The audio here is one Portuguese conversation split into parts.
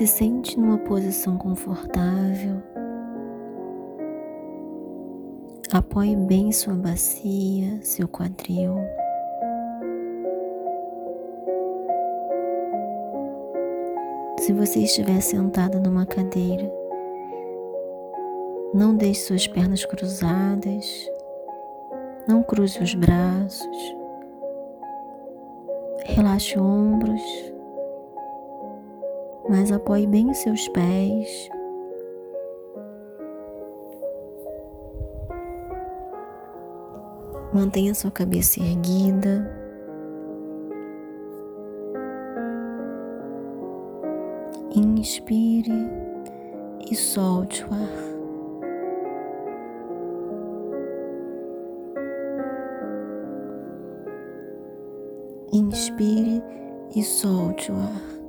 Se sente numa posição confortável. Apoie bem sua bacia, seu quadril. Se você estiver sentada numa cadeira, não deixe suas pernas cruzadas, não cruze os braços, relaxe ombros, mas apoie bem os seus pés. Mantenha sua cabeça erguida. Inspire e solte o ar. Inspire e solte o ar.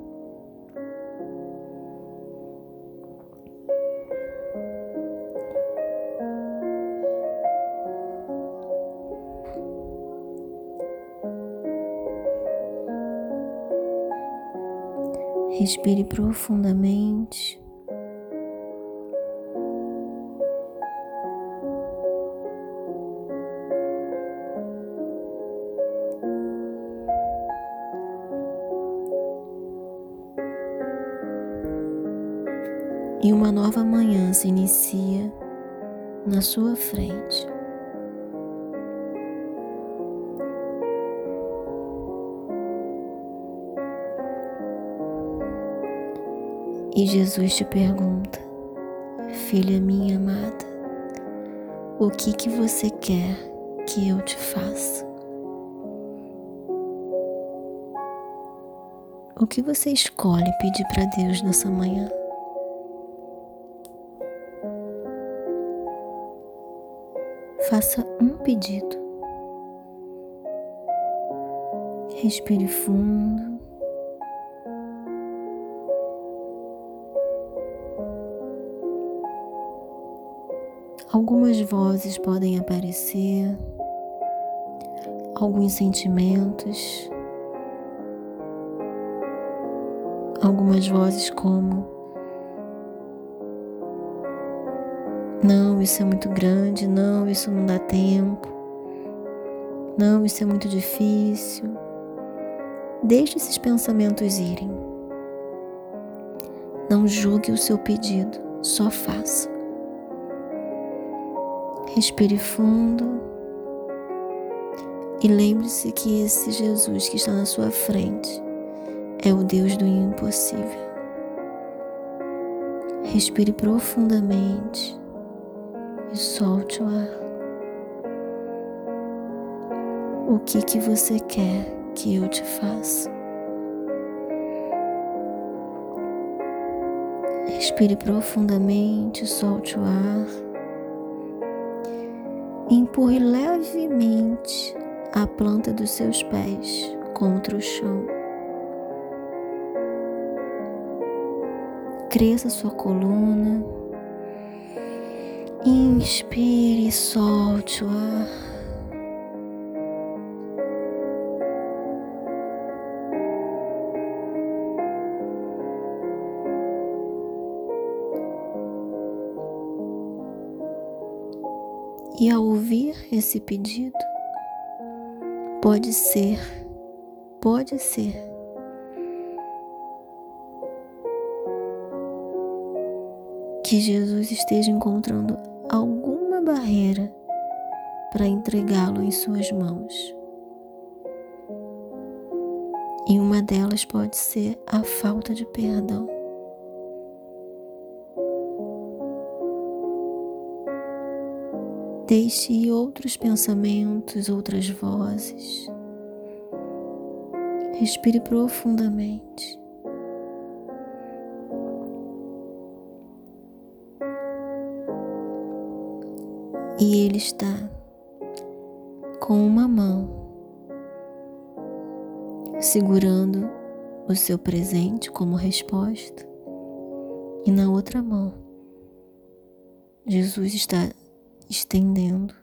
Respire profundamente. E uma nova manhã se inicia na sua frente. E Jesus te pergunta, filha minha amada, o que que você quer que eu te faça? O que você escolhe pedir para Deus nessa manhã? Faça um pedido. Respire fundo. Algumas vozes podem aparecer, alguns sentimentos, algumas vozes como: Não, isso é muito grande, não, isso não dá tempo, não, isso é muito difícil. Deixe esses pensamentos irem. Não julgue o seu pedido, só faça. Respire fundo e lembre-se que esse Jesus que está na sua frente é o Deus do impossível. Respire profundamente e solte o ar. O que que você quer que eu te faça? Respire profundamente, solte o ar empurre levemente a planta dos seus pés contra o chão. Cresça sua coluna. Inspire e solte o ar. E ao ouvir esse pedido, pode ser, pode ser que Jesus esteja encontrando alguma barreira para entregá-lo em suas mãos. E uma delas pode ser a falta de perdão. Deixe outros pensamentos, outras vozes. Respire profundamente. E Ele está com uma mão segurando o seu presente como resposta, e na outra mão, Jesus está estendendo,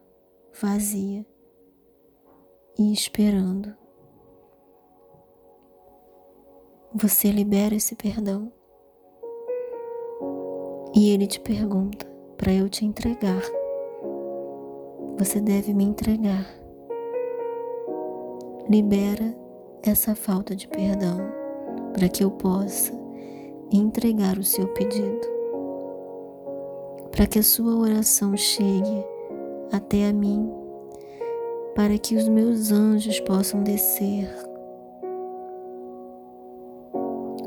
vazia e esperando. Você libera esse perdão E ele te pergunta para eu te entregar. Você deve me entregar. Libera essa falta de perdão para que eu possa entregar o seu pedido. Para que a sua oração chegue até a mim, para que os meus anjos possam descer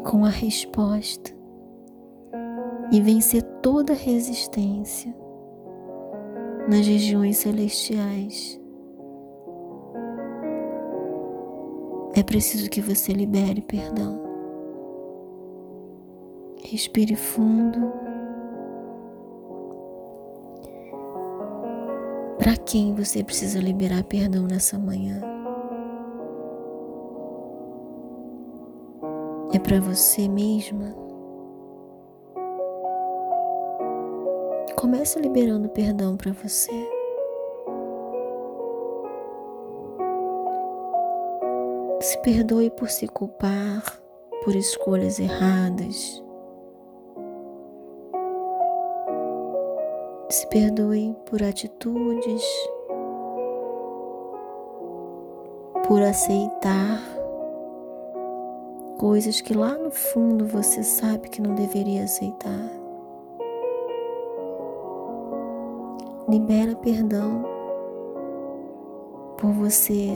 com a resposta e vencer toda resistência nas regiões celestiais. É preciso que você libere perdão. Respire fundo. Para quem você precisa liberar perdão nessa manhã? É para você mesma? Comece liberando perdão para você. Se perdoe por se culpar por escolhas erradas. Se perdoe por atitudes, por aceitar coisas que lá no fundo você sabe que não deveria aceitar. Libera perdão por você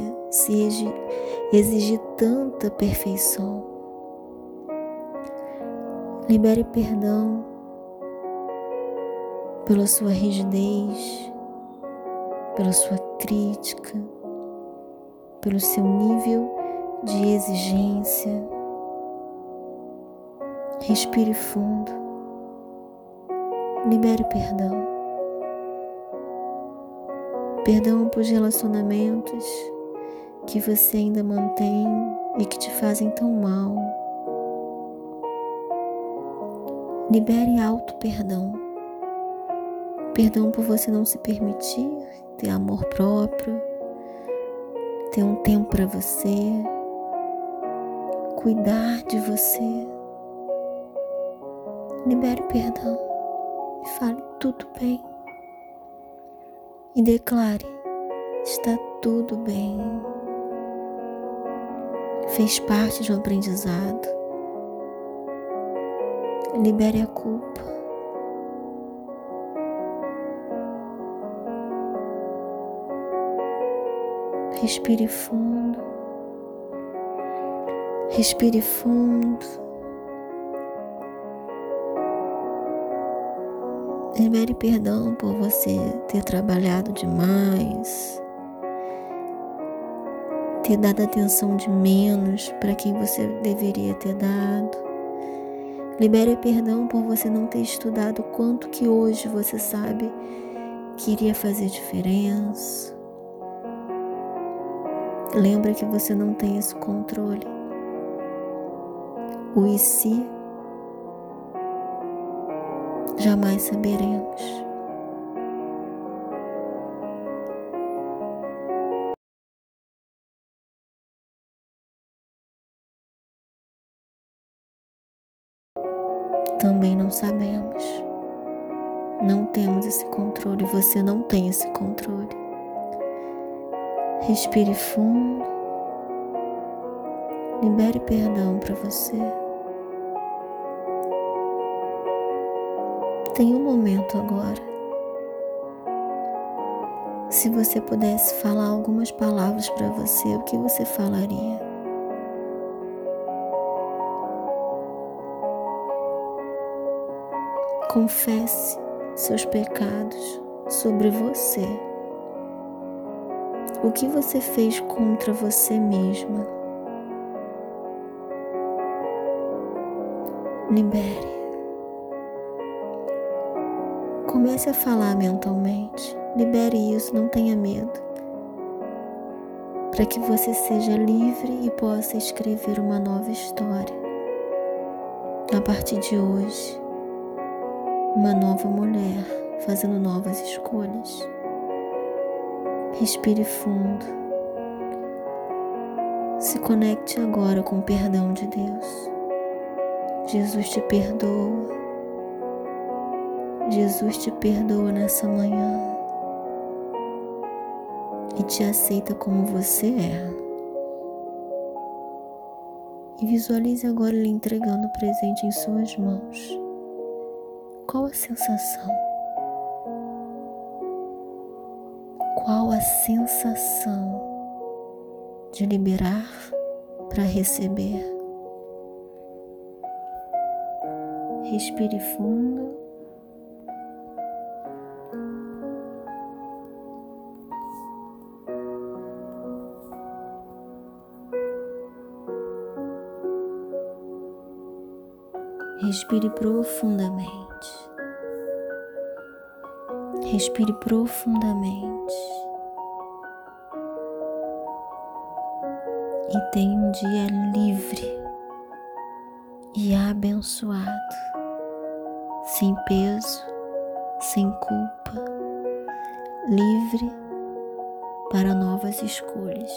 exigir tanta perfeição. Libere perdão pela sua rigidez, pela sua crítica, pelo seu nível de exigência. Respire fundo. Libere perdão. Perdão por relacionamentos que você ainda mantém e que te fazem tão mal. Libere alto perdão. Perdão por você não se permitir ter amor próprio, ter um tempo para você, cuidar de você. Libere perdão e fale tudo bem e declare: está tudo bem. Fez parte de um aprendizado. Libere a culpa. Respire fundo. Respire fundo. Libere perdão por você ter trabalhado demais, ter dado atenção de menos para quem você deveria ter dado. Libere perdão por você não ter estudado quanto que hoje você sabe que iria fazer diferença. Lembra que você não tem esse controle. O e se jamais saberemos. Também não sabemos. Não temos esse controle, você não tem esse controle. Respire fundo. Libere perdão para você. Tem um momento agora. Se você pudesse falar algumas palavras para você, o que você falaria? Confesse seus pecados sobre você. O que você fez contra você mesma? Libere. Comece a falar mentalmente. Libere isso, não tenha medo. Para que você seja livre e possa escrever uma nova história. A partir de hoje, uma nova mulher fazendo novas escolhas. Respire fundo. Se conecte agora com o perdão de Deus. Jesus te perdoa Jesus te perdoa nessa manhã e te aceita como você é. E visualize agora ele entregando o presente em suas mãos. Qual a sensação? Qual a sensação de liberar para receber? Respire fundo. Respire profundamente. Respire profundamente. E tenha um dia livre e abençoado, sem peso, sem culpa, livre para novas escolhas.